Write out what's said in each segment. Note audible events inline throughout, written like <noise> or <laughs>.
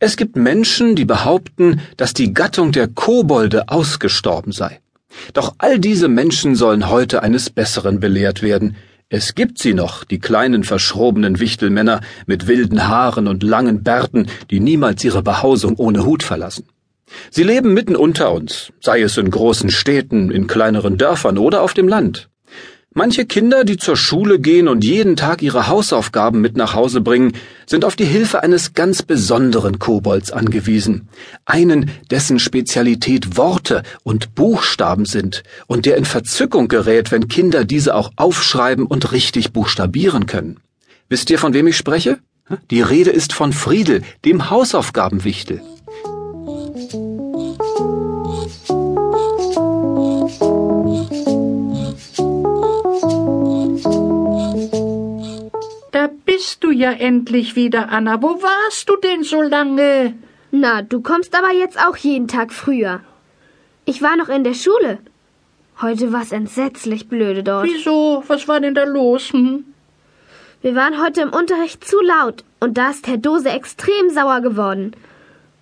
Es gibt Menschen, die behaupten, dass die Gattung der Kobolde ausgestorben sei. Doch all diese Menschen sollen heute eines Besseren belehrt werden. Es gibt sie noch, die kleinen verschrobenen Wichtelmänner mit wilden Haaren und langen Bärten, die niemals ihre Behausung ohne Hut verlassen. Sie leben mitten unter uns, sei es in großen Städten, in kleineren Dörfern oder auf dem Land. Manche Kinder, die zur Schule gehen und jeden Tag ihre Hausaufgaben mit nach Hause bringen, sind auf die Hilfe eines ganz besonderen Kobolds angewiesen. Einen, dessen Spezialität Worte und Buchstaben sind und der in Verzückung gerät, wenn Kinder diese auch aufschreiben und richtig buchstabieren können. Wisst ihr, von wem ich spreche? Die Rede ist von Friedel, dem Hausaufgabenwichtel. Ja endlich wieder, Anna. Wo warst du denn so lange? Na, du kommst aber jetzt auch jeden Tag früher. Ich war noch in der Schule. Heute war's entsetzlich blöde dort. Wieso? Was war denn da los? Hm? Wir waren heute im Unterricht zu laut und da ist Herr Dose extrem sauer geworden.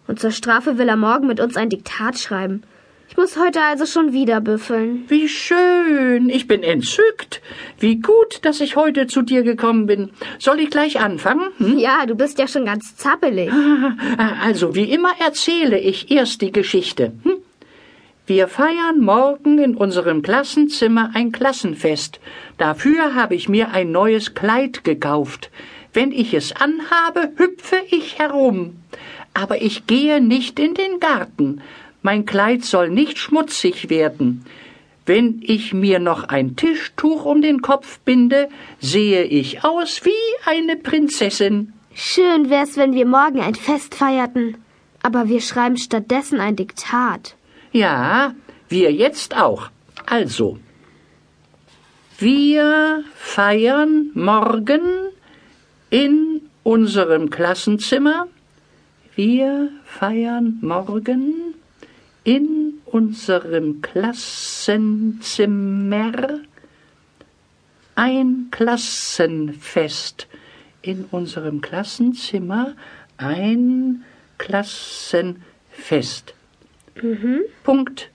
Und zur Strafe will er morgen mit uns ein Diktat schreiben. Ich muss heute also schon wieder büffeln. Wie schön. Ich bin entzückt. Wie gut, dass ich heute zu dir gekommen bin. Soll ich gleich anfangen? Hm? Ja, du bist ja schon ganz zappelig. <laughs> Also, wie immer erzähle ich erst die Geschichte. Hm? Wir feiern morgen in unserem Klassenzimmer ein Klassenfest. Dafür habe ich mir ein neues Kleid gekauft. Wenn ich es anhabe, hüpfe ich herum. Aber ich gehe nicht in den Garten mein Kleid soll nicht schmutzig werden. Wenn ich mir noch ein Tischtuch um den Kopf binde, sehe ich aus wie eine Prinzessin. Schön wär's, wenn wir morgen ein Fest feierten. Aber wir schreiben stattdessen ein Diktat. Ja, wir jetzt auch. Also. Wir feiern morgen in unserem Klassenzimmer. Wir feiern morgen in unserem Klassenzimmer ein Klassenfest. In unserem Klassenzimmer ein Klassenfest. Mhm. Punkt.